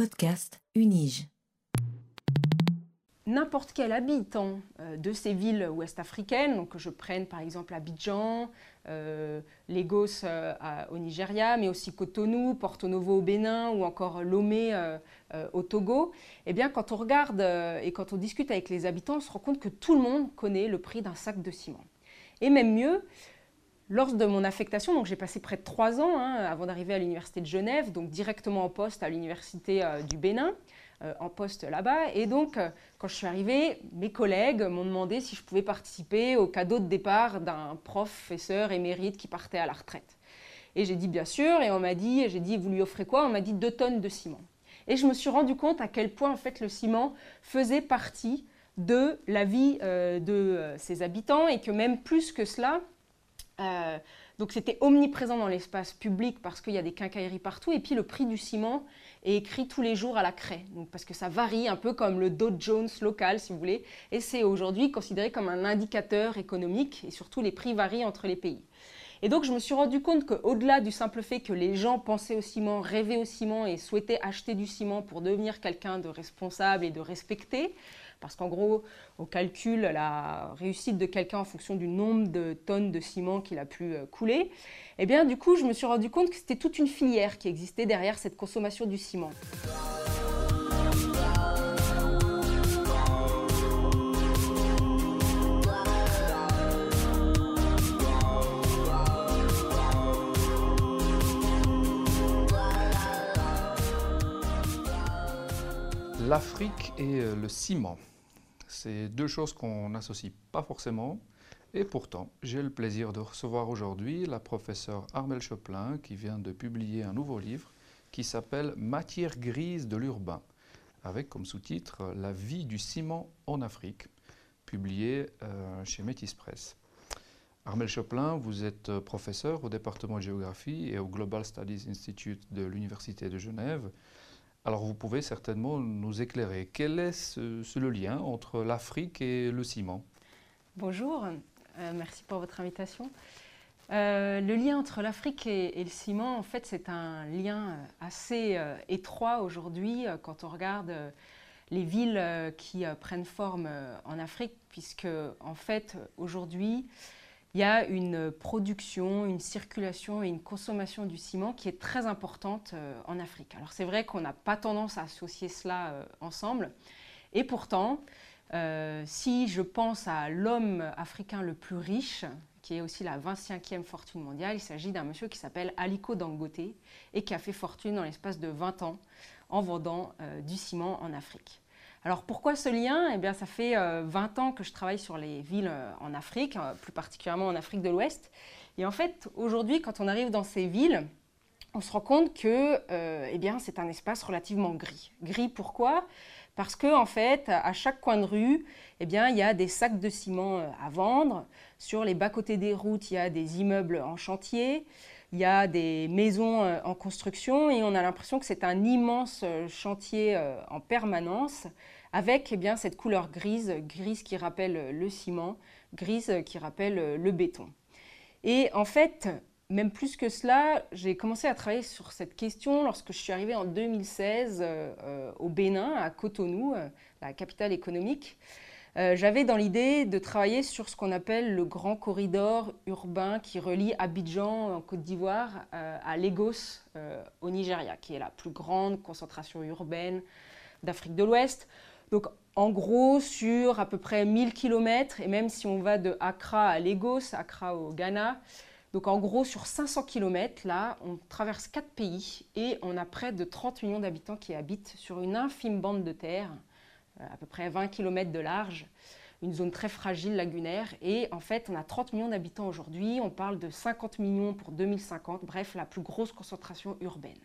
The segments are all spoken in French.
Podcast Unige. N'importe quel habitant euh, de ces villes ouest-africaines, que je prenne par exemple Abidjan, euh, Lagos euh, au Nigeria, mais aussi Cotonou, Porto Novo au Bénin ou encore Lomé au Togo, eh bien quand on regarde et quand on discute avec les habitants, on se rend compte que tout le monde connaît le prix d'un sac de ciment. Et même mieux, lors de mon affectation, donc j'ai passé près de trois ans hein, avant d'arriver à l'université de Genève, donc directement en poste à l'université euh, du Bénin, euh, en poste là-bas. Et donc, euh, quand je suis arrivée, mes collègues m'ont demandé si je pouvais participer au cadeau de départ d'un professeur émérite qui partait à la retraite. Et j'ai dit bien sûr, et on m'a dit, j'ai dit, vous lui offrez quoi? On m'a dit deux tonnes de ciment. Et je me suis rendu compte à quel point en fait le ciment faisait partie de la vie de ses habitants et que même plus que cela, euh, donc c'était omniprésent dans l'espace public parce qu'il y a des quincailleries partout. Et puis le prix du ciment est écrit tous les jours à la craie. Parce que ça varie un peu comme le Dow Jones local, si vous voulez. Et c'est aujourd'hui considéré comme un indicateur économique. Et surtout, les prix varient entre les pays. Et donc je me suis rendu compte qu'au-delà du simple fait que les gens pensaient au ciment, rêvaient au ciment et souhaitaient acheter du ciment pour devenir quelqu'un de responsable et de respecté, parce qu'en gros, on calcule la réussite de quelqu'un en fonction du nombre de tonnes de ciment qu'il a pu euh, couler. Et eh bien, du coup, je me suis rendu compte que c'était toute une filière qui existait derrière cette consommation du ciment. L'Afrique et euh, le ciment. C'est deux choses qu'on n'associe pas forcément. Et pourtant, j'ai le plaisir de recevoir aujourd'hui la professeure Armel Choplin qui vient de publier un nouveau livre qui s'appelle Matière grise de l'urbain, avec comme sous-titre La vie du ciment en Afrique, publié euh, chez Métis Press. Armel Choplin, vous êtes professeur au département de géographie et au Global Studies Institute de l'Université de Genève. Alors vous pouvez certainement nous éclairer. Quel est le lien entre l'Afrique et le ciment? Bonjour, euh, merci pour votre invitation. Euh, le lien entre l'Afrique et, le ciment, en fait, c'est un lien assez euh, étroit aujourd'hui quand on regarde les villes qui prennent forme en Afrique, puisque en fait, aujourd'hui, il y a une production, une circulation et une consommation du ciment qui est très importante euh, en Afrique. Alors c'est vrai qu'on n'a pas tendance à associer cela euh, ensemble, et pourtant, euh, si je pense à l'homme africain le plus riche, qui est aussi la 25e fortune mondiale, il s'agit d'un monsieur qui s'appelle Aliko Dangote et qui a fait fortune dans l'espace de 20 ans en vendant du ciment en Afrique. Alors pourquoi ce lien? Eh bien ça fait 20 euh, ans que je travaille sur les villes euh, en Afrique, euh, plus particulièrement en Afrique de l'Ouest. Et en fait, aujourd'hui, quand on arrive dans ces villes, on se rend compte que eh c'est un espace relativement gris. Gris pourquoi? Parce que en fait, à chaque coin de rue, eh bien, il y a des sacs de ciment à vendre. Sur les bas-côtés des routes, il y a des immeubles en chantier il y a des maisons euh, en construction et on a l'impression que c'est un immense euh, chantier euh, en permanence avec eh bien, cette couleur grise, grise qui rappelle le ciment, grise qui rappelle le béton. Et en fait, même plus que cela, j'ai commencé à travailler sur cette question lorsque je suis arrivée en 2016 au Bénin, à Cotonou, la capitale économique. Euh, j'avais dans l'idée de travailler sur ce qu'on appelle le grand corridor urbain qui relie Abidjan en Côte d'Ivoire euh, à Lagos euh, au Nigeria, qui est la plus grande concentration urbaine d'Afrique de l'Ouest. Donc en gros sur à peu près 1000 km, et même si on va de Accra à Lagos, Accra au Ghana, donc en gros sur 500 km, là, on traverse quatre pays et on a près de 30 millions d'habitants qui habitent sur une infime bande de terre à peu près 20 km de large, une zone très fragile lagunaire. Et en fait, on a 30 millions d'habitants aujourd'hui, on parle de 50 millions pour 2050, bref, la plus grosse concentration urbaine.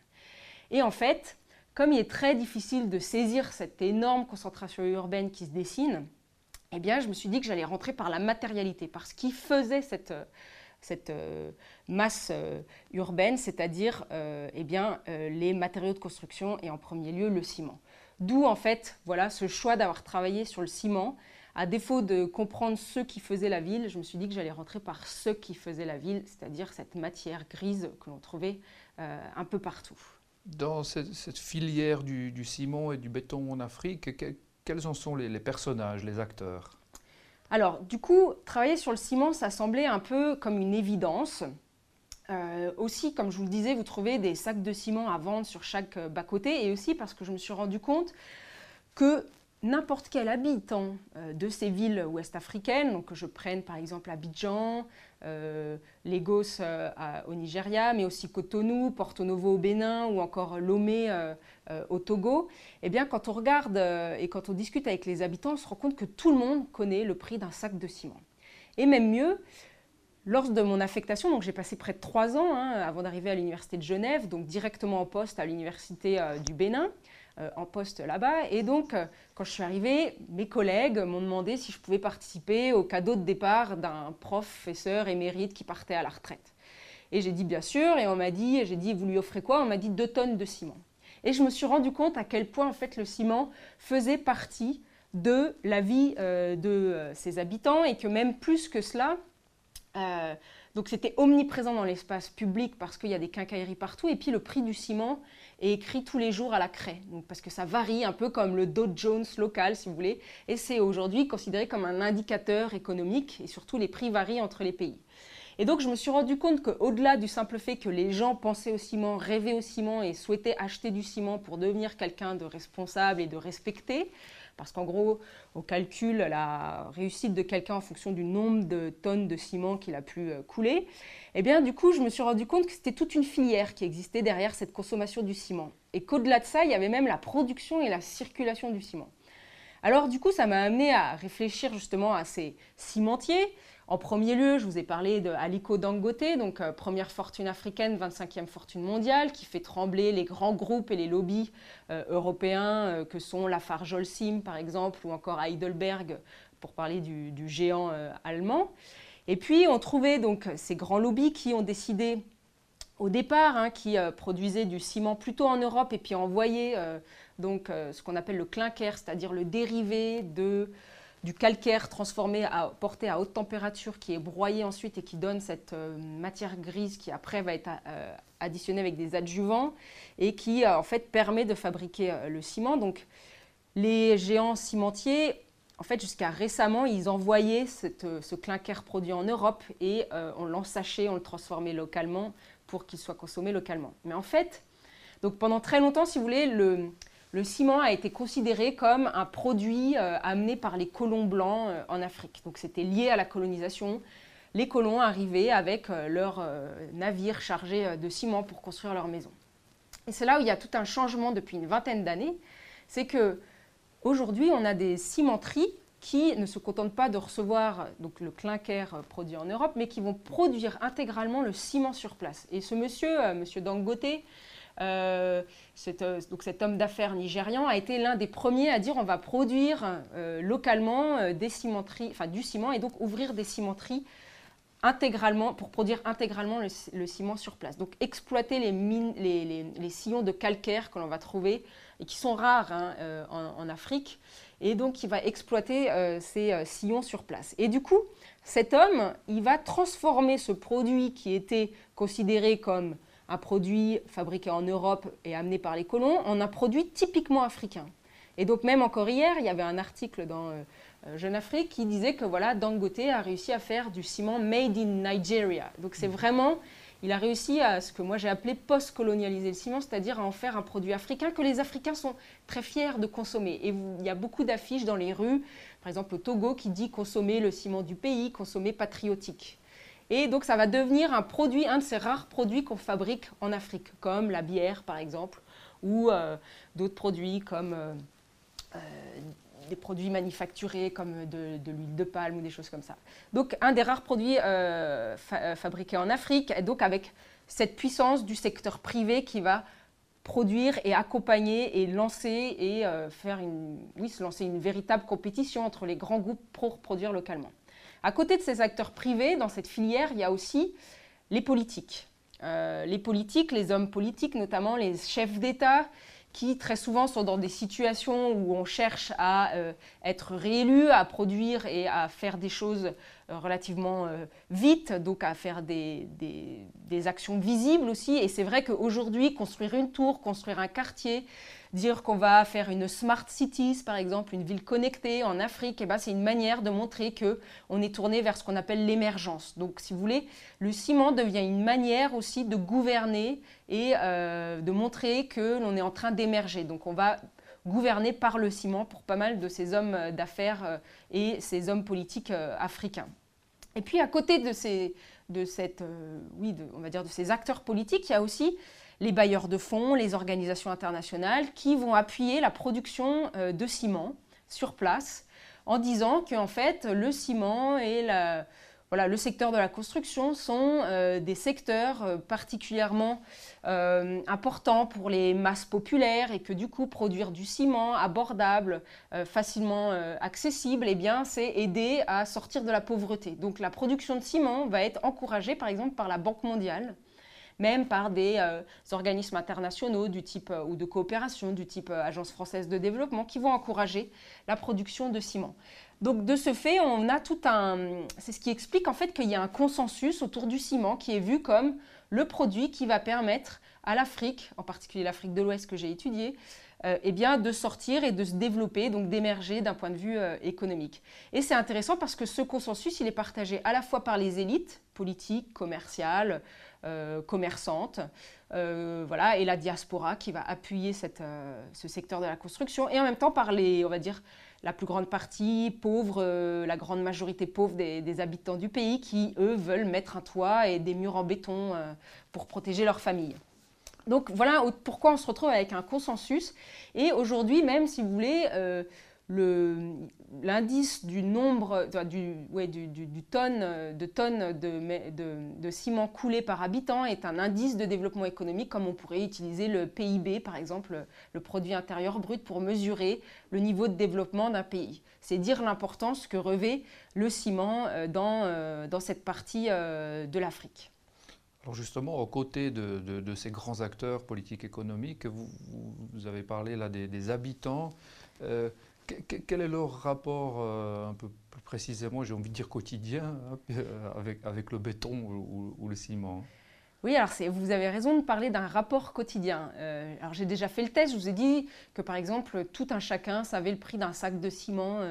Et en fait, comme il est très difficile de saisir cette énorme concentration urbaine qui se dessine, eh bien, je me suis dit que j'allais rentrer par la matérialité, par ce qui faisait cette, euh, masse euh, urbaine, c'est-à-dire euh, eh les matériaux de construction et en premier lieu le ciment. D'où en fait voilà ce choix d'avoir travaillé sur le ciment. À défaut de comprendre ce qui faisait la ville, je me suis dit que j'allais rentrer par ce qui faisait la ville, c'est-à-dire cette matière grise que l'on trouvait euh, un peu partout. Dans cette, filière du, ciment et du béton en Afrique, quels en sont les, personnages, les acteurs? Alors, du coup, travailler sur le ciment, ça semblait un peu comme une évidence. Euh, aussi, comme je vous le disais, vous trouvez des sacs de ciment à vendre sur chaque euh, bas-côté et aussi parce que je me suis rendu compte que n'importe quel habitant euh, de ces villes ouest-africaines, donc que je prenne par exemple Abidjan, Lagos au Nigeria, mais aussi Cotonou, Porto Novo au Bénin ou encore Lomé au Togo, eh bien quand on regarde et quand on discute avec les habitants, on se rend compte que tout le monde connaît le prix d'un sac de ciment. Et même mieux, lors de mon affectation, donc j'ai passé près de trois ans hein, avant d'arriver à l'université de Genève, donc directement en poste à l'université du Bénin, euh, en poste là-bas. Et donc, euh, quand je suis arrivée, mes collègues m'ont demandé si je pouvais participer au cadeau de départ d'un professeur émérite qui partait à la retraite. Et j'ai dit bien sûr, et on m'a dit, j'ai dit, vous lui offrez quoi? On m'a dit deux tonnes de ciment. Et je me suis rendu compte à quel point en fait le ciment faisait partie de la vie euh, de ses habitants et que même plus que cela, donc c'était omniprésent dans l'espace public parce qu'il y a des quincailleries partout. Et puis le prix du ciment et écrit tous les jours à la craie, parce que ça varie un peu comme le Dow Jones local, si vous voulez, et c'est aujourd'hui considéré comme un indicateur économique, et surtout les prix varient entre les pays. Et donc je me suis rendu compte qu'au-delà du simple fait que les gens pensaient au ciment, rêvaient au ciment et souhaitaient acheter du ciment pour devenir quelqu'un de responsable et de respecté, parce qu'en gros, on calcule la réussite de quelqu'un en fonction du nombre de tonnes de ciment qu'il a pu euh, couler, eh bien, du coup, je me suis rendu compte que c'était toute une filière qui existait derrière cette consommation du ciment. Et qu'au-delà de ça, il y avait même la production et la circulation du ciment. Alors, du coup, ça m'a amené à réfléchir justement à ces cimentiers. En premier lieu, je vous ai parlé de Aliko Dangote, donc euh, première fortune africaine, 25e fortune mondiale, qui fait trembler les grands groupes et les lobbies euh, européens euh, que sont Lafarge Holcim par exemple, ou encore Heidelberg, pour parler du, géant allemand. Et puis, on trouvait donc ces grands lobbies qui ont décidé au départ, hein, qui euh, produisaient du ciment plutôt en Europe et puis envoyaient donc ce qu'on appelle le clinker, c'est-à-dire le dérivé de, du calcaire transformé, à, porté à haute température, qui est broyé ensuite et qui donne cette matière grise qui après va être additionnée avec des adjuvants et qui en fait permet de fabriquer le ciment. Donc les géants cimentiers en fait, jusqu'à récemment, ils envoyaient euh, ce clinker produit en Europe et euh, on l'ensachait, on le transformait localement pour qu'il soit consommé localement. Mais en fait, donc pendant très longtemps, si vous voulez, le, ciment a été considéré comme un produit euh, amené par les colons blancs en Afrique. Donc c'était lié à la colonisation. Les colons arrivaient avec leurs navires chargés de ciment pour construire leurs maisons. Et c'est là où il y a tout un changement depuis une vingtaine d'années. C'est que Aujourd'hui, on a des cimenteries qui ne se contentent pas de recevoir donc, le clinker euh, produit en Europe, mais qui vont produire intégralement le ciment sur place. Et ce monsieur, euh, monsieur Dangote, euh, donc cet homme d'affaires nigérian a été l'un des premiers à dire on va produire localement des cimenteries, enfin du ciment et donc ouvrir des cimenteries intégralement pour produire intégralement le, ciment sur place. Donc exploiter les, mines, les sillons de calcaire que l'on va trouver et qui sont rares hein, euh, en, Afrique. Et donc, il va exploiter euh, ces euh, sillons sur place. Et du coup, cet homme, il va transformer ce produit qui était considéré comme un produit fabriqué en Europe et amené par les colons en un produit typiquement africain. Et donc même encore hier, il y avait un article dans Jeune Afrique qui disait que voilà, Dangote a réussi à faire du ciment made in Nigeria. Donc c'est vraiment il a réussi à ce que moi j'ai appelé post-colonialiser le ciment, c'est-à-dire à en faire un produit africain que les Africains sont très fiers de consommer. Et il y a beaucoup d'affiches dans les rues, par exemple au Togo, qui dit consommer le ciment du pays, consommer patriotique. Et donc ça va devenir un produit, un de ces rares produits qu'on fabrique en Afrique, comme la bière par exemple, ou euh, d'autres produits comme euh, euh, des produits manufacturés comme de, l'huile de palme ou des choses comme ça. Donc un des rares produits fabriqués en Afrique, et donc avec cette puissance du secteur privé qui va produire et accompagner et lancer et faire se lancer une véritable compétition entre les grands groupes pour produire localement. À côté de ces acteurs privés, dans cette filière, il y a aussi les politiques. les politiques, les hommes politiques, notamment les chefs d'État, qui très souvent sont dans des situations où on cherche à euh, être réélu, à produire et à faire des choses relativement vite, donc à faire des, des actions visibles aussi. Et c'est vrai qu'aujourd'hui, construire une tour, construire un quartier, dire qu'on va faire une smart cities, par exemple, une ville connectée en Afrique, eh ben, c'est une manière de montrer que on est tourné vers ce qu'on appelle l'émergence. Donc, si vous voulez, le ciment devient une manière aussi de gouverner et euh, de montrer que l'on est en train d'émerger. Donc, on va gouverner par le ciment pour pas mal de ces hommes d'affaires euh, et ces hommes politiques euh, africains. Et puis, à côté de ces, de cette, oui, on va dire de ces acteurs politiques, il y a aussi les bailleurs de fonds, les organisations internationales qui vont appuyer la production euh, de ciment sur place en disant qu'en fait le ciment et le secteur de la construction sont euh, des secteurs euh, particulièrement importants pour les masses populaires et que du coup produire du ciment abordable, facilement accessible, eh bien c'est aider à sortir de la pauvreté. Donc la production de ciment va être encouragée par exemple par la Banque mondiale même par des euh, organismes internationaux du type, euh, ou de coopération du type euh, Agence française de développement qui vont encourager la production de ciment. Donc de ce fait, on a tout un... C'est ce qui explique en fait qu'il y a un consensus autour du ciment qui est vu comme le produit qui va permettre à l'Afrique, en particulier l'Afrique de l'Ouest que j'ai étudiée, eh bien, de sortir et de se développer, donc d'émerger d'un point de vue économique. Et c'est intéressant parce que ce consensus, il est partagé à la fois par les élites politiques, commerciales, euh, commerçante, euh, voilà, et la diaspora qui va appuyer euh, ce secteur de la construction, et en même temps par les, on va dire, la plus grande partie pauvre, la grande majorité pauvre des, habitants du pays qui, eux, veulent mettre un toit et des murs en béton pour protéger leur famille. Donc voilà pourquoi on se retrouve avec un consensus. Et aujourd'hui, même si vous voulez, l'indice du nombre, du, tonne, de tonnes de, ciment coulé par habitant est un indice de développement économique comme on pourrait utiliser le PIB, par exemple, le produit intérieur brut, pour mesurer le niveau de développement d'un pays. C'est dire l'importance que revêt le ciment euh, dans, euh, dans cette partie euh, de l'Afrique. Alors justement, aux côtés de, ces grands acteurs politiques économiques, vous, vous avez parlé là des, habitants quel est leur rapport euh, un peu plus précisément, j'ai envie de dire quotidien, hein, euh, avec, le béton ou, le ciment oui, alors vous avez raison de parler d'un rapport quotidien. Euh, alors j'ai déjà fait le test, je vous ai dit que par exemple tout un chacun savait le prix d'un sac de ciment.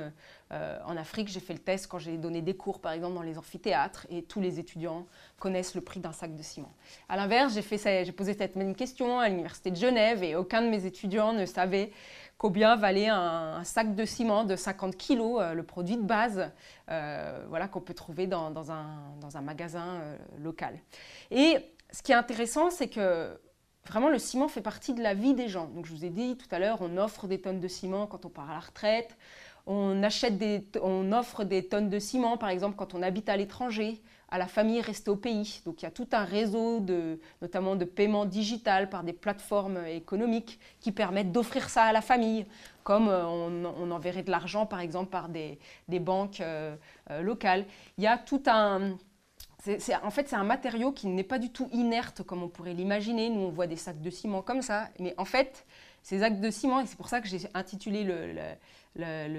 en Afrique, j'ai fait le test quand j'ai donné des cours par exemple dans les amphithéâtres et tous les étudiants connaissent le prix d'un sac de ciment. À l'inverse, j'ai posé cette même question à l'université de Genève et aucun de mes étudiants ne savait combien valait un, sac de ciment de 50 kg, euh, le produit de base euh, voilà, qu'on peut trouver dans, un, magasin euh, local. Et ce qui est intéressant, c'est que vraiment le ciment fait partie de la vie des gens. Donc je vous ai dit tout à l'heure, on offre des tonnes de ciment quand on part à la retraite, on, achète des, on offre des tonnes de ciment par exemple quand on habite à l'étranger à la famille restée au pays. Donc il y a tout un réseau, de, notamment de paiement digital par des plateformes économiques qui permettent d'offrir ça à la famille, comme euh, on, enverrait de l'argent par exemple par des, banques euh, euh, locales. Il y a tout un... en fait, c'est un matériau qui n'est pas du tout inerte comme on pourrait l'imaginer. Nous, on voit des sacs de ciment comme ça. Mais en fait, ces actes de ciment, et c'est pour ça que j'ai intitulé le,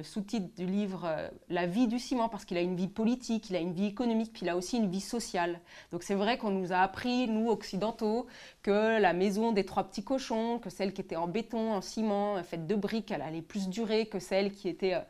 sous-titre du livre euh, La vie du ciment, parce qu'il a une vie politique, il a une vie économique, puis il a aussi une vie sociale. Donc c'est vrai qu'on nous a appris, nous occidentaux, que la maison des trois petits cochons, que celle qui était en béton, en ciment, faite de briques, elle allait plus durer que celle qui était euh,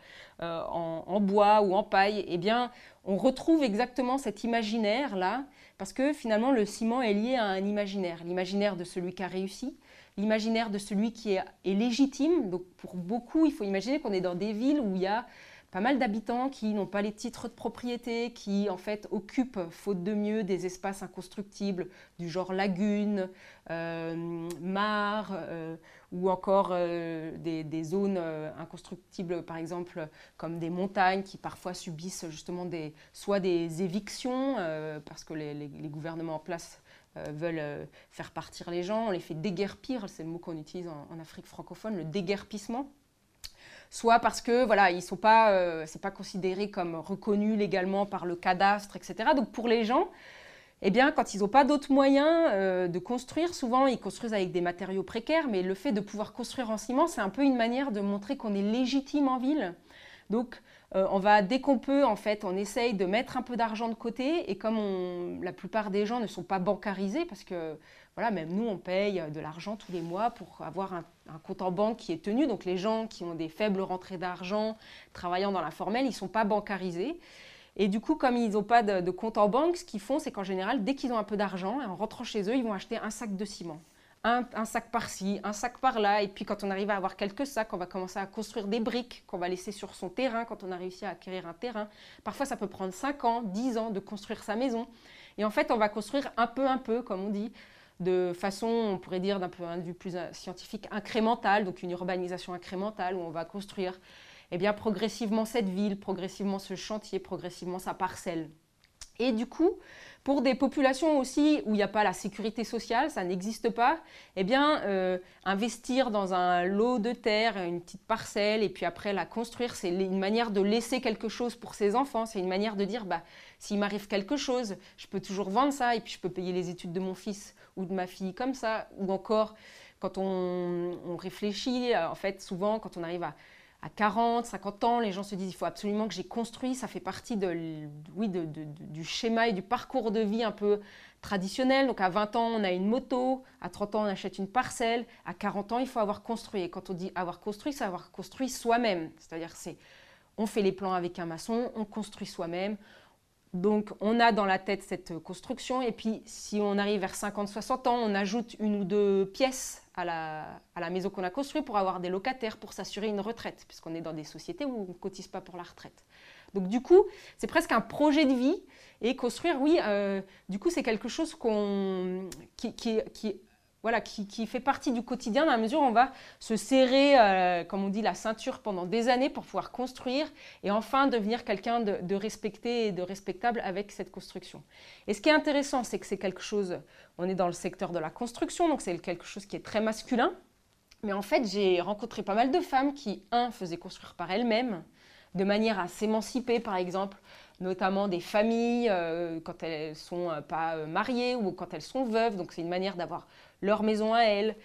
euh, en, en, bois ou en paille. Eh bien, on retrouve exactement cet imaginaire-là, parce que finalement le ciment est lié à un imaginaire, l'imaginaire de celui qui a réussi, l'imaginaire de celui qui est, légitime. Donc pour beaucoup, il faut imaginer qu'on est dans des villes où il y a pas mal d'habitants qui n'ont pas les titres de propriété, qui en fait occupent, faute de mieux, des espaces inconstructibles du genre lagunes, euh, mares, euh, ou encore euh, des, zones inconstructibles, par exemple comme des montagnes qui parfois subissent justement des, soit des évictions, parce que les, gouvernements en place euh, veulent euh, faire partir les gens, on les fait déguerpir, c'est le mot qu'on utilise en, Afrique francophone, le déguerpissement. Soit parce que voilà, ils sont pas, euh, c'est pas considéré comme reconnu légalement par le cadastre, etc. Donc pour les gens, eh bien, quand ils n'ont pas d'autres moyens de construire, souvent ils construisent avec des matériaux précaires, mais le fait de pouvoir construire en ciment, c'est un peu une manière de montrer qu'on est légitime en ville, Donc, euh, on va, dès qu'on peut, en fait, on essaye de mettre un peu d'argent de côté. Et comme la plupart des gens ne sont pas bancarisés, parce que, voilà, même nous, on paye de l'argent tous les mois pour avoir un, compte en banque qui est tenu. Donc, les gens qui ont des faibles rentrées d'argent, travaillant dans l'informel, ils ne sont pas bancarisés. Et du coup, comme ils n'ont pas de, de, compte en banque, ce qu'ils font, c'est qu'en général, dès qu'ils ont un peu d'argent, en rentrant chez eux, ils vont acheter un sac de ciment un, sac par-ci, un sac par-là. Et puis quand on arrive à avoir quelques sacs, on va commencer à construire des briques qu'on va laisser sur son terrain quand on a réussi à acquérir un terrain. Parfois, ça peut prendre 5 ans, 10 ans de construire sa maison. Et en fait, on va construire un peu, un peu, comme on dit, de façon, on pourrait dire d'un point de vue plus euh, scientifique, incrémentale, donc une urbanisation incrémentale où on va construire eh bien, progressivement cette ville, progressivement ce chantier, progressivement sa parcelle. Et du coup, pour des populations aussi où il n'y a pas la sécurité sociale, ça n'existe pas, eh bien, euh, investir dans un lot de terre, une petite parcelle, et puis après la construire, c'est une manière de laisser quelque chose pour ses enfants. C'est une manière de dire, bah, s'il m'arrive quelque chose, je peux toujours vendre ça, et puis je peux payer les études de mon fils ou de ma fille comme ça. Ou encore, quand on, réfléchit, euh, en fait, souvent, quand on arrive à à 40, 50 ans, les gens se disent il faut absolument que j'ai construit. Ça fait partie de, oui, du schéma et du parcours de vie un peu traditionnel. Donc à 20 ans, on a une moto, à 30 ans, on achète une parcelle, à 40 ans, il faut avoir construit. Et quand on dit avoir construit, c'est avoir construit soi-même. C'est-à-dire c'est on fait les plans avec un maçon, on construit soi-même. Donc on a dans la tête cette construction et puis si on arrive vers 50-60 ans, on ajoute une ou deux pièces à la, maison qu'on a construite pour avoir des locataires, pour s'assurer une retraite, puisqu'on est dans des sociétés où on ne cotise pas pour la retraite. Donc du coup, c'est presque un projet de vie. Et construire, oui, euh, du coup, c'est quelque chose qui, qui, qui voilà, qui, fait partie du quotidien dans la mesure où on va se serrer, euh, comme on dit, la ceinture pendant des années pour pouvoir construire et enfin devenir quelqu'un de, respecté et de respectable avec cette construction. Et ce qui est intéressant, c'est que c'est quelque chose, on est dans le secteur de la construction, donc c'est quelque chose qui est très masculin. Mais en fait, j'ai rencontré pas mal de femmes qui, un, faisaient construire par elles-mêmes, de manière à s'émanciper, par exemple, notamment des familles euh, quand elles ne sont euh, pas mariées ou quand elles sont veuves. Donc c'est une manière d'avoir leur maison à elles,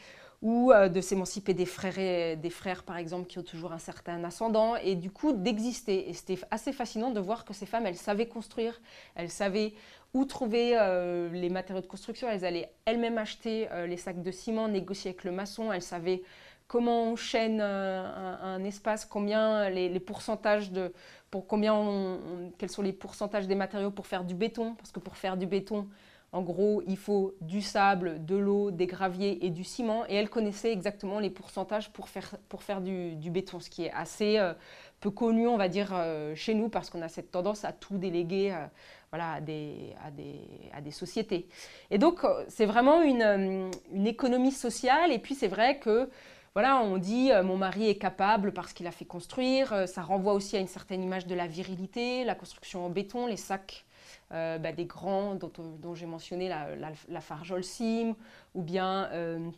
ou euh, de s'émanciper des frères, par exemple, qui ont toujours un certain ascendant, et du coup d'exister. Et c'était assez fascinant de voir que ces femmes, elles savaient construire, elles savaient où trouver euh, les matériaux de construction, elles allaient elles-mêmes acheter euh, les sacs de ciment, négocier avec le maçon, elles savaient comment on chaîne un, espace, combien les, pourcentages de, pour combien quels sont les pourcentages des matériaux pour faire du béton, parce que pour faire du béton, en gros, il faut du sable, de l'eau, des graviers et du ciment. Et elle connaissait exactement les pourcentages pour faire, pour faire du, béton, ce qui est assez euh, peu connu, on va dire, euh, chez nous, parce qu'on a cette tendance à tout déléguer euh, voilà, à, des, à, des, à, des, sociétés. Et donc, c'est vraiment une, une, économie sociale. Et puis, c'est vrai que, voilà, on dit mon mari est capable parce qu'il a fait construire. ça renvoie aussi à une certaine image de la virilité, la construction en béton, les sacs euh, bah, des grands dont, j'ai mentionné la, la, Farjol ou bien, euh,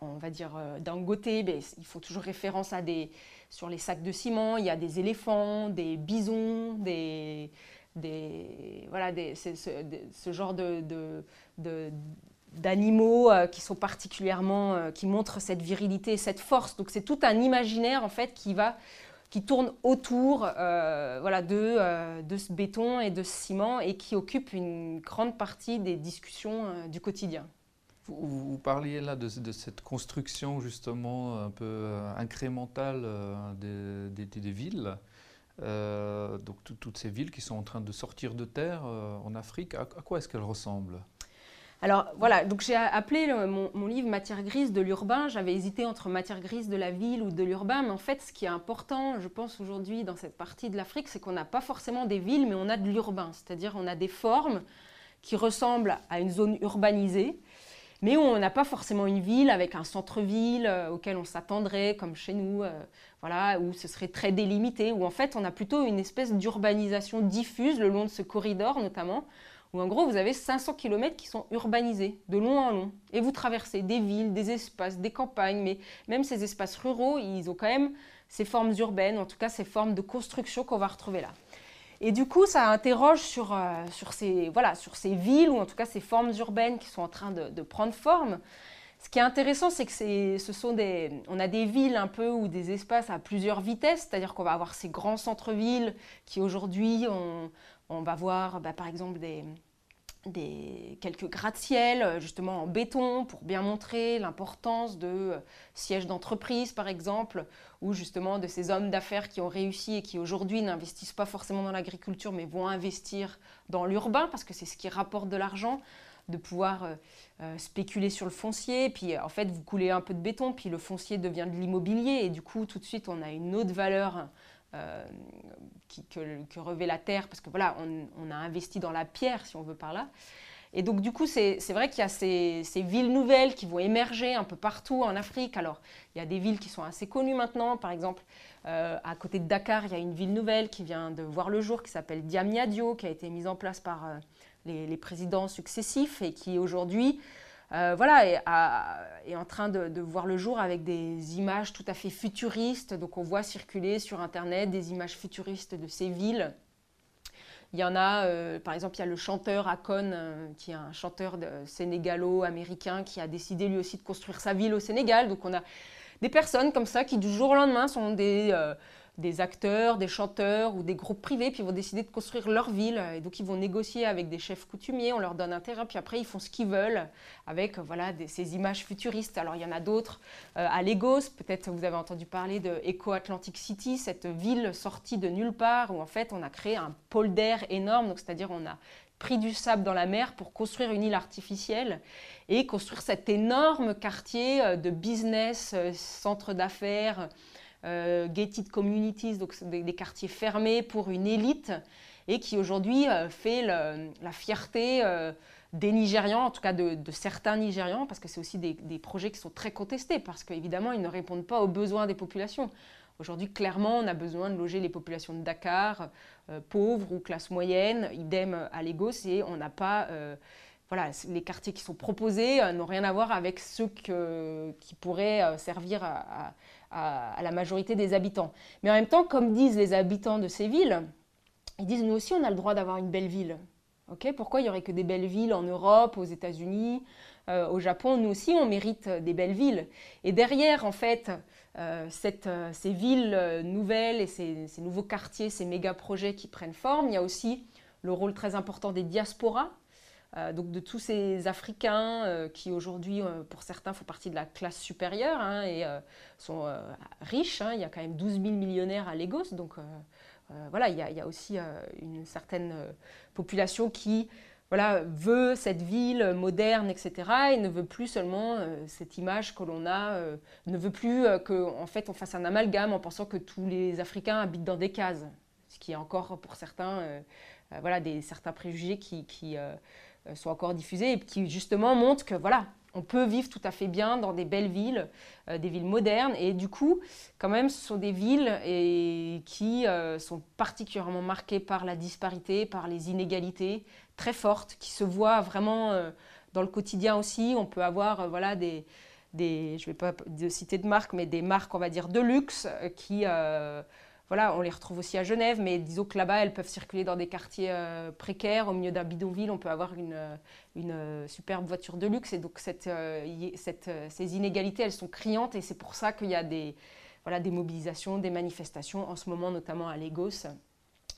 on va dire, euh, Dangote, ben, ils font toujours référence à des, sur les sacs de ciment, il y a des éléphants, des bisons, des, voilà, ce, genre de, d'animaux qui sont particulièrement, qui montrent cette virilité, cette force. Donc c'est tout un imaginaire en fait qui va qui tourne autour euh, voilà, de, euh, de, ce béton et de ce ciment et qui occupe une grande partie des discussions euh, du quotidien. Vous, parliez là de, cette construction justement un peu incrémentale des, des, villes. donc toutes ces villes qui sont en train de sortir de terre en Afrique, à quoi est-ce qu'elles ressemblent? Alors voilà, donc j'ai appelé mon, livre Matière grise de l'urbain. J'avais hésité entre matière grise de la ville ou de l'urbain, mais en fait, ce qui est important, je pense aujourd'hui dans cette partie de l'Afrique, c'est qu'on n'a pas forcément des villes, mais on a de l'urbain, c'est-à-dire on a des formes qui ressemblent à une zone urbanisée, mais on n'a pas forcément une ville avec un centre-ville euh, auquel on s'attendrait, comme chez nous, euh, voilà, où ce serait très délimité, où en fait on a plutôt une espèce d'urbanisation diffuse le long de ce corridor notamment où en gros vous avez 500 km qui sont urbanisés de long en long. Et vous traversez des villes, des espaces, des campagnes, mais même ces espaces ruraux, ils ont quand même ces formes urbaines, en tout cas ces formes de construction qu'on va retrouver là. Et du coup, ça interroge sur, euh, ces, voilà, sur ces villes, ou en tout cas ces formes urbaines qui sont en train de, prendre forme. ce qui est intéressant, c'est que ce sont des, on a des villes un peu ou des espaces à plusieurs vitesses, c'est-à-dire qu'on va avoir ces grands centres-villes qui aujourd'hui, on, va voir bah, par exemple des, quelques gratte-ciel justement en béton pour bien montrer l'importance de sièges d'entreprise par exemple, ou justement de ces hommes d'affaires qui ont réussi et qui aujourd'hui n'investissent pas forcément dans l'agriculture mais vont investir dans l'urbain parce que c'est ce qui rapporte de l'argent de pouvoir euh, euh, spéculer sur le foncier. Puis en fait, vous coulez un peu de béton, puis le foncier devient de l'immobilier. Et du coup, tout de suite, on a une autre valeur euh, que, revêt la terre, parce que voilà, on, a investi dans la pierre, si on veut par là. Et donc, du coup, c'est vrai qu'il y a ces, villes nouvelles qui vont émerger un peu partout en Afrique. Alors, il y a des villes qui sont assez connues maintenant. Par exemple, à côté de Dakar, il y a une ville nouvelle qui vient de voir le jour, qui s'appelle Diamniadio, qui a été mise en place par les, présidents successifs et qui aujourd'hui euh, voilà, est, en train de, voir le jour avec des images tout à fait futuristes. Donc on voit circuler sur Internet des images futuristes de ces villes. Il y en a, euh, par exemple, il y a le chanteur Akon, euh, qui est un chanteur sénégalo-américain, qui a décidé lui aussi de construire sa ville au Sénégal. Donc on a des personnes comme ça qui du jour au lendemain sont des des acteurs, des chanteurs ou des groupes privés, puis ils vont décider de construire leur ville. Et donc ils vont négocier avec des chefs coutumiers, on leur donne un terrain, puis après ils font ce qu'ils veulent avec voilà, ces images futuristes. Alors il y en a d'autres euh, à Lagos, peut-être vous avez entendu parler de Eco Atlantic City, cette ville sortie de nulle part où en fait on a créé un pôle d'air énorme, c'est-à-dire on a pris du sable dans la mer pour construire une île artificielle et construire cet énorme quartier euh, de business, euh, centre d'affaires, gated communities, donc des, quartiers fermés pour une élite, et qui aujourd'hui euh, fait la fierté euh, des Nigérians, en tout cas de, certains Nigérians, parce que c'est aussi des, projets qui sont très contestés, parce qu'évidemment, ils ne répondent pas aux besoins des populations. Aujourd'hui, clairement, on a besoin de loger les populations de Dakar, pauvres ou classe moyenne, idem à Lagos, et on n'a pas... voilà, les quartiers qui sont proposés n'ont rien à voir avec ceux qui pourraient servir à, la majorité des habitants. Mais en même temps, comme disent les habitants de ces villes, ils disent nous aussi on a le droit d'avoir une belle ville. Pourquoi il n'y aurait que des belles villes en Europe, aux États-Unis, euh, au Japon? Nous aussi on mérite des belles villes. Et derrière en fait euh, euh, ces villes nouvelles et ces, ces, nouveaux quartiers, ces méga projets qui prennent forme, il y a aussi le rôle très important des diasporas euh, donc de tous ces Africains euh, qui aujourd'hui, euh, pour certains, font partie de la classe supérieure hein, et sont riches. Hein. Il y a quand même 12 000 millionnaires à Lagos. Donc voilà, il y, a, aussi une certaine population qui voilà, veut cette ville moderne, etc. et ne veut plus seulement cette image que l'on a, ne veut plus qu'en en fait on fasse un amalgame en pensant que tous les Africains habitent dans des cases. Ce qui est encore pour certains, voilà, des, certains préjugés qui, euh, sont encore diffusés et qui justement montrent que voilà, on peut vivre tout à fait bien dans des belles villes, euh, des villes modernes. Et du coup, quand même, ce sont des villes et, qui euh, sont particulièrement marquées par la disparité, par les inégalités très fortes, qui se voient vraiment dans le quotidien aussi. On peut avoir voilà, des, des je ne vais pas citer de marques, mais des marques, on va dire, de luxe qui voilà, on les retrouve aussi à Genève, mais disons que là-bas, elles peuvent circuler dans des quartiers euh, précaires, au milieu d'un bidonville, on peut avoir une, euh, euh, superbe voiture de luxe. Et donc, ces inégalités, elles sont criantes, et c'est pour ça qu'il y a des, voilà, des mobilisations, des manifestations, en ce moment notamment à Lagos,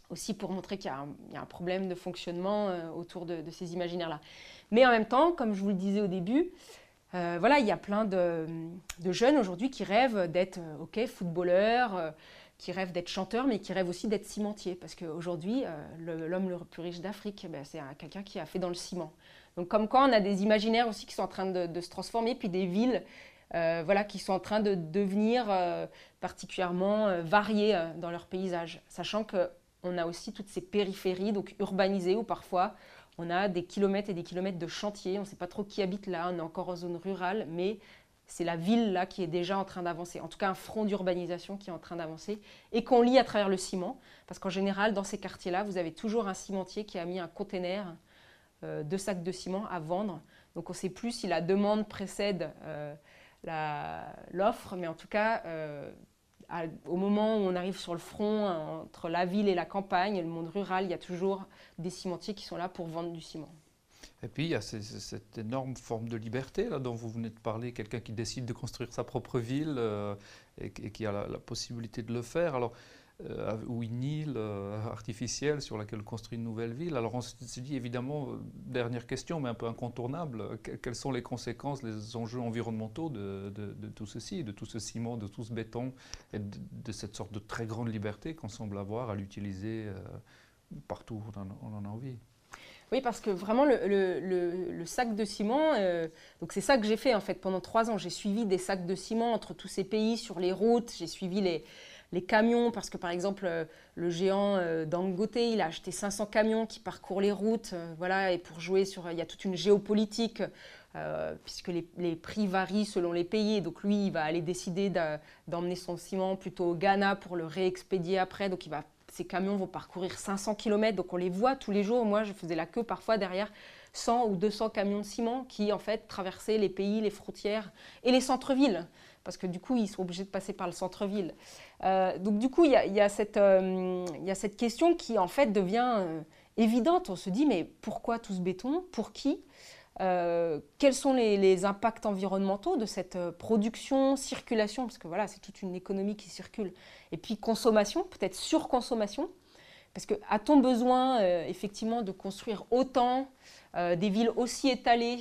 aussi pour montrer qu'il y, a un problème de fonctionnement autour de, ces imaginaires-là. Mais en même temps, comme je vous le disais au début, voilà, il y a plein de, de jeunes aujourd'hui qui rêvent d'être, ok, footballeurs qui rêve d'être chanteur, mais qui rêve aussi d'être cimentier. Parce qu'aujourd'hui, euh, l'homme le, plus riche d'Afrique, ben, c'est quelqu'un qui a fait dans le ciment. Donc comme quoi, on a des imaginaires aussi qui sont en train de, se transformer, puis des villes euh, voilà, qui sont en train de devenir euh, particulièrement variées dans leur paysage. Sachant qu'on a aussi toutes ces périphéries, donc urbanisées, où parfois on a des kilomètres et des kilomètres de chantiers. On ne sait pas trop qui habite là, on est encore en zone rurale, mais c'est la ville là qui est déjà en train d'avancer, en tout cas un front d'urbanisation qui est en train d'avancer et qu'on lit à travers le ciment, parce qu'en général dans ces quartiers-là, vous avez toujours un cimentier qui a mis un container euh, de sacs de ciment à vendre. Donc on ne sait plus si la demande précède euh, l'offre, mais en tout cas euh, au moment où on arrive sur le front entre la ville et la campagne, le monde rural, il y a toujours des cimentiers qui sont là pour vendre du ciment. Et puis il y a cette énorme forme de liberté là, dont vous venez de parler, quelqu'un qui décide de construire sa propre ville euh, et, qui a la, possibilité de le faire. Alors, euh, ou une île euh, artificielle sur laquelle construire une nouvelle ville. Alors on se dit évidemment, dernière question, mais un peu incontournable, quelles sont les conséquences, les enjeux environnementaux de, tout ceci, de tout ce ciment, de tout ce béton, et de, cette sorte de très grande liberté qu'on semble avoir à l'utiliser partout où on en a envie? Oui, parce que vraiment, le, sac de ciment, euh, donc c'est ça que j'ai fait en fait pendant trois ans. J'ai suivi des sacs de ciment entre tous ces pays sur les routes. J'ai suivi les, camions, parce que par exemple, euh, le géant euh, Dangote, il a acheté 500 camions qui parcourent les routes, voilà, et pour jouer sur. Il y a toute une géopolitique, puisque les, les, prix varient selon les pays. Donc lui, il va aller décider d'emmener son ciment plutôt au Ghana pour le réexpédier après. Donc il va ces camions vont parcourir 500 km, donc on les voit tous les jours. Moi, je faisais la queue parfois derrière 100 ou 200 camions de ciment qui, en fait, traversaient les pays, les frontières et les centres-villes. Parce que du coup, ils sont obligés de passer par le centre-ville. Euh, donc, du coup, il y, a, cette, euh, y a cette question qui, en fait, devient euh, évidente. On se dit, mais pourquoi tout ce béton? Pour qui? Euh, quels sont les, impacts environnementaux de cette euh, production, circulation, parce que voilà, c'est toute une économie qui circule, et puis consommation, peut-être surconsommation, parce que a-t-on besoin euh, effectivement de construire autant des villes aussi étalées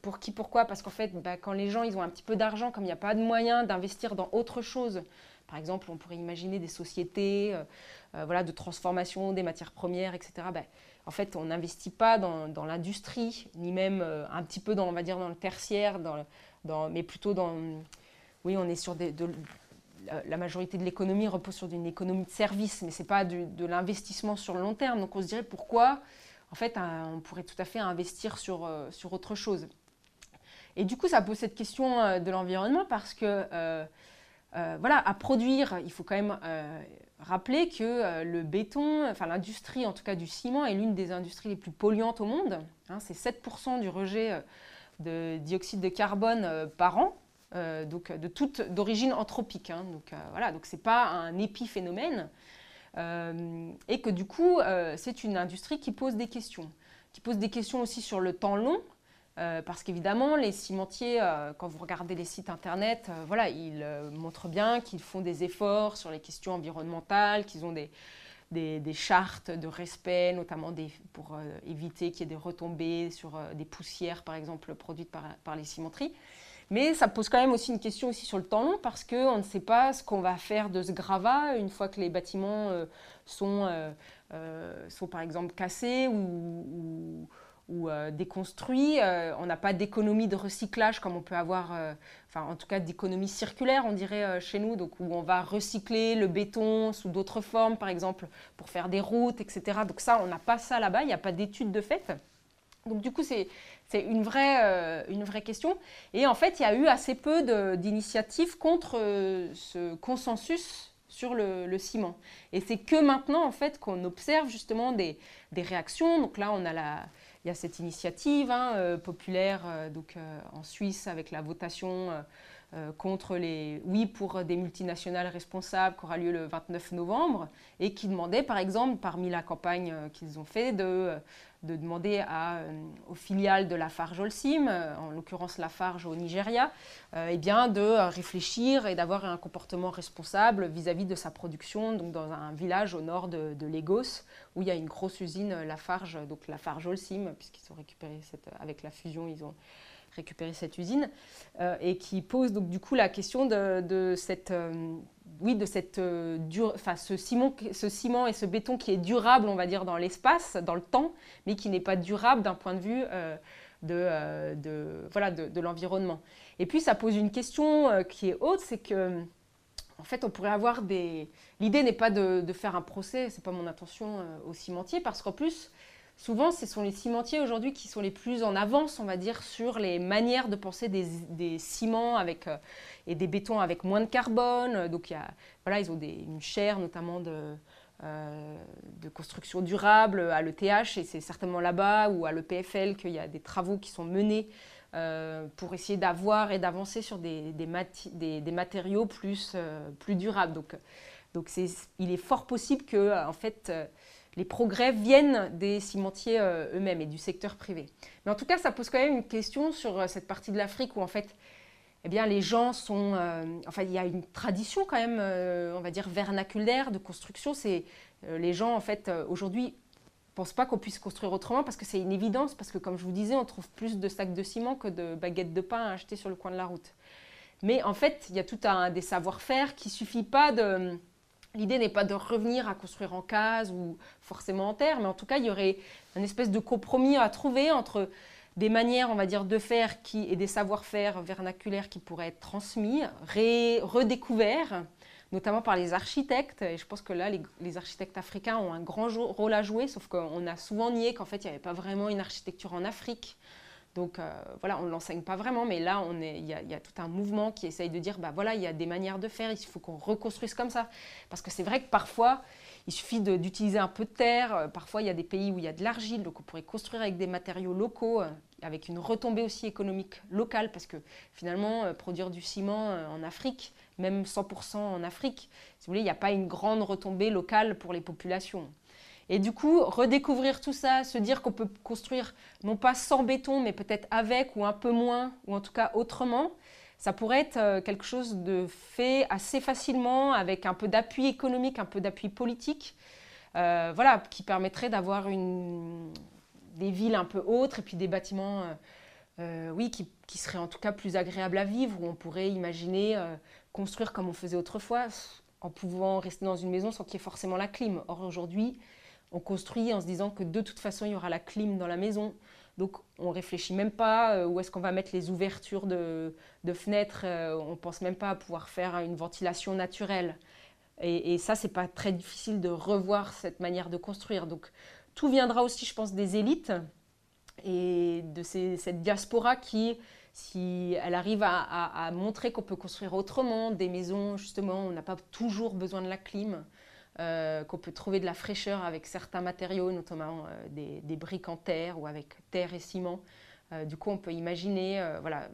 Pour qui, pourquoi? Parce qu'en fait, bah, quand les gens ils ont un petit peu d'argent, comme il n'y a pas de moyens d'investir dans autre chose, par exemple, on pourrait imaginer des sociétés voilà, de transformation des matières premières, etc en fait, on n'investit pas dans, l'industrie, ni même euh, un petit peu dans, on va dire, dans le tertiaire, mais plutôt dans... Oui, on est sur des, de, la majorité de l'économie repose sur une économie de service, mais ce n'est pas de l'investissement sur le long terme. Donc on se dirait pourquoi, en fait, on pourrait tout à fait investir sur, euh, sur autre chose. Et du coup, ça pose cette question euh, de l'environnement parce que, voilà, à produire, il faut quand même rappeler que euh, le béton, enfin l'industrie en tout cas du ciment, est l'une des industries les plus polluantes au monde. Hein, c'est 7% du rejet euh, de dioxyde de carbone euh, par an, donc de toute d'origine anthropique. Hein. donc voilà, donc c'est pas un épiphénomène. et que du coup, c'est une industrie qui pose des questions, qui pose des questions aussi sur le temps long, euh, parce qu'évidemment, les cimentiers, euh, quand vous regardez les sites internet, euh, voilà, ils montrent bien qu'ils font des efforts sur les questions environnementales, qu'ils ont des, des, chartes de respect, notamment pour éviter qu'il y ait des retombées sur des poussières, par exemple, produites par, par, les cimenteries. Mais ça pose quand même aussi une question aussi sur le temps long, parce qu'on ne sait pas ce qu'on va faire de ce gravat une fois que les bâtiments sont, sont, par exemple, cassés ou euh, déconstruit. Euh, on n'a pas d'économie de recyclage comme on peut avoir, euh, enfin en tout cas d'économie circulaire, on dirait chez nous, donc où on va recycler le béton sous d'autres formes, par exemple pour faire des routes, etc. Donc ça, on n'a pas ça là-bas, il n'y a pas d'études de fait. Donc du coup, c'est une, vraie, une vraie question. Et en fait, il y a eu assez peu d'initiatives contre ce consensus sur le, ciment. Et c'est que maintenant, en fait, qu'on observe justement des, des réactions. Donc là, on a la, il y a cette initiative hein, euh, populaire euh, donc, euh, en Suisse avec la votation contre les oui pour des multinationales responsables qui aura lieu le 29 novembre et qui demandait par exemple parmi la campagne qu'ils ont fait de de demander à, euh, aux filiales de Lafarge Holcim, euh, en l'occurrence Lafarge au Nigeria, euh, eh bien de réfléchir et d'avoir un comportement responsable vis-à-vis de sa production donc dans un village au nord de, Lagos où il y a une grosse usine Lafarge, donc Lafarge Holcim, puisqu'ils ont récupéré cette, avec la fusion, ils ont récupéré cette usine, et qui pose donc du coup la question de, cette oui, de cette, euh, ce, ciment, ce ciment et ce béton qui est durable, on va dire, dans l'espace, dans le temps, mais qui n'est pas durable d'un point de vue euh, de, euh, de, voilà, de, l'environnement. Et puis, ça pose une question qui est haute, c'est que, en fait, on pourrait avoir des... L'idée n'est pas de, de, faire un procès, c'est pas mon intention au cimentier, parce qu'en plus, souvent, ce sont les cimentiers aujourd'hui qui sont les plus en avance, on va dire, sur les manières de penser des, ciments avec et des bétons avec moins de carbone. Donc, il y a, voilà, ils ont des, une chaire notamment de, euh, construction durable à l'ETH, et c'est certainement là-bas ou à l'EPFL qu'il y a des travaux qui sont menés euh, pour essayer d'avoir et d'avancer sur des, matériaux plus, euh, plus durables. Donc, donc il est fort possible que, en fait, les progrès viennent des cimentiers eux-mêmes et du secteur privé. Mais en tout cas, ça pose quand même une question sur cette partie de l'Afrique où en fait, eh bien, les gens sont. enfin, il y a une tradition quand même, on va dire, vernaculaire de construction. C'est les gens, en fait, aujourd'hui, pense pas qu'on puisse construire autrement parce que c'est une évidence, parce que comme je vous disais, on trouve plus de sacs de ciment que de baguettes de pain à acheter sur le coin de la route. Mais en fait, il y a tout un des savoir-faire qui suffit pas de... L'idée n'est pas de revenir à construire en case ou forcément en terre, mais en tout cas, il y aurait un espèce de compromis à trouver entre des manières, on va dire, de faire qui, et des savoir-faire vernaculaires qui pourraient être transmis, redécouverts, notamment par les architectes. Et je pense que là, les, architectes africains ont un grand rôle à jouer, sauf qu'on a souvent nié qu'en fait, il n'y avait pas vraiment une architecture en Afrique. Donc euh, voilà, on ne l'enseigne pas vraiment, mais là, il y, a tout un mouvement qui essaye de dire, bah voilà, il y a des manières de faire, il faut qu'on reconstruise comme ça. Parce que c'est vrai que parfois, il suffit d'utiliser un peu de terre. Euh, parfois, il y a des pays où il y a de l'argile, donc on pourrait construire avec des matériaux locaux, euh, avec une retombée aussi économique locale, parce que finalement, produire du ciment en Afrique, même 100% en Afrique. Si vous voulez, il n'y a pas une grande retombée locale pour les populations. Et du coup, redécouvrir tout ça, se dire qu'on peut construire non pas sans béton, mais peut-être avec ou un peu moins, ou en tout cas autrement, ça pourrait être euh, quelque chose de fait assez facilement, avec un peu d'appui économique, un peu d'appui politique, euh, voilà, qui permettrait d'avoir des villes un peu autres et puis des bâtiments, euh, oui, qui, qui, seraient en tout cas plus agréables à vivre, où on pourrait imaginer construire comme on faisait autrefois, en pouvant rester dans une maison sans qu'il y ait forcément la clim. Or aujourd'hui, on construit en se disant que de toute façon, il y aura la clim dans la maison. Donc on réfléchit même pas euh, où est-ce qu'on va mettre les ouvertures de, fenêtres. Euh, on pense même pas à pouvoir faire une ventilation naturelle. Et, et ça, c'est pas très difficile de revoir cette manière de construire. Donc tout viendra aussi, je pense, des élites et de cette diaspora qui si elle arrive à, montrer qu'on peut construire autrement, des maisons, justement, on n'a pas toujours besoin de la clim, euh, qu'on peut trouver de la fraîcheur avec certains matériaux, notamment euh, des, briques en terre ou avec terre et ciment. Euh, du coup, on peut imaginer voilà,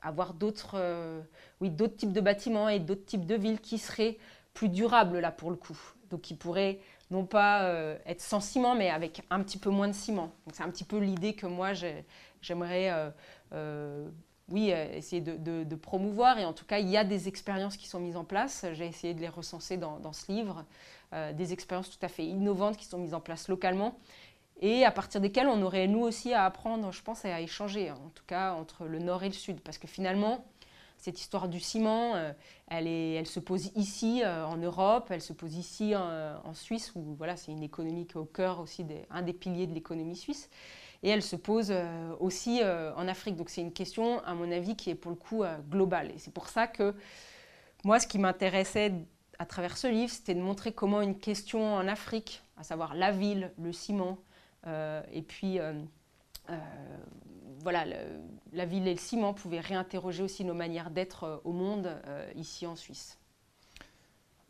avoir d'autres oui, types de bâtiments et d'autres types de villes qui seraient plus durables, là, pour le coup. Donc, qui pourraient non pas être sans ciment, mais avec un petit peu moins de ciment. Donc, c'est un petit peu l'idée que moi, j'aimerais oui, essayer de, promouvoir. Et en tout cas, il y a des expériences qui sont mises en place. J'ai essayé de les recenser dans, ce livre. Euh, des expériences tout à fait innovantes qui sont mises en place localement et à partir desquelles on aurait nous aussi à apprendre, je pense, et à échanger, en tout cas entre le nord et le sud. Parce que finalement, cette histoire du ciment, euh, elle, se pose ici en Europe, elle se pose ici en, Suisse, où voilà, c'est une économie qui est au cœur aussi, un des piliers de l'économie suisse et elle se pose euh, aussi euh, en Afrique. Donc c'est une question, à mon avis, qui est pour le coup euh, globale. Et c'est pour ça que moi, ce qui m'intéressait à travers ce livre, c'était de montrer comment une question en Afrique, à savoir la ville, le ciment, et puis voilà, la ville et le ciment pouvaient réinterroger aussi nos manières d'être au monde ici en Suisse.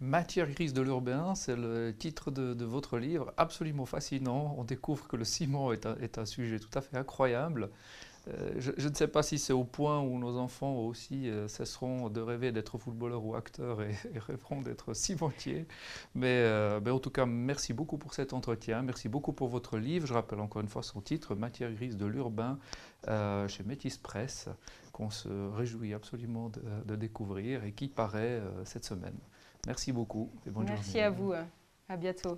Matière grise de l'urbain, c'est le titre de, votre livre, absolument fascinant. On découvre que le ciment est un, sujet tout à fait incroyable. Euh, je, ne sais pas si c'est au point où nos enfants aussi euh, cesseront de rêver d'être footballeurs ou acteurs et, rêveront d'être cimentiers. Mais, euh, mais, en tout cas, merci beaucoup pour cet entretien. Merci beaucoup pour votre livre. Je rappelle encore une fois son titre, Matière grise de l'urbain, chez Métis Presse, qu'on se réjouit absolument de, de, découvrir et qui paraît cette semaine. Merci beaucoup et bonne Merci à vous. À bientôt.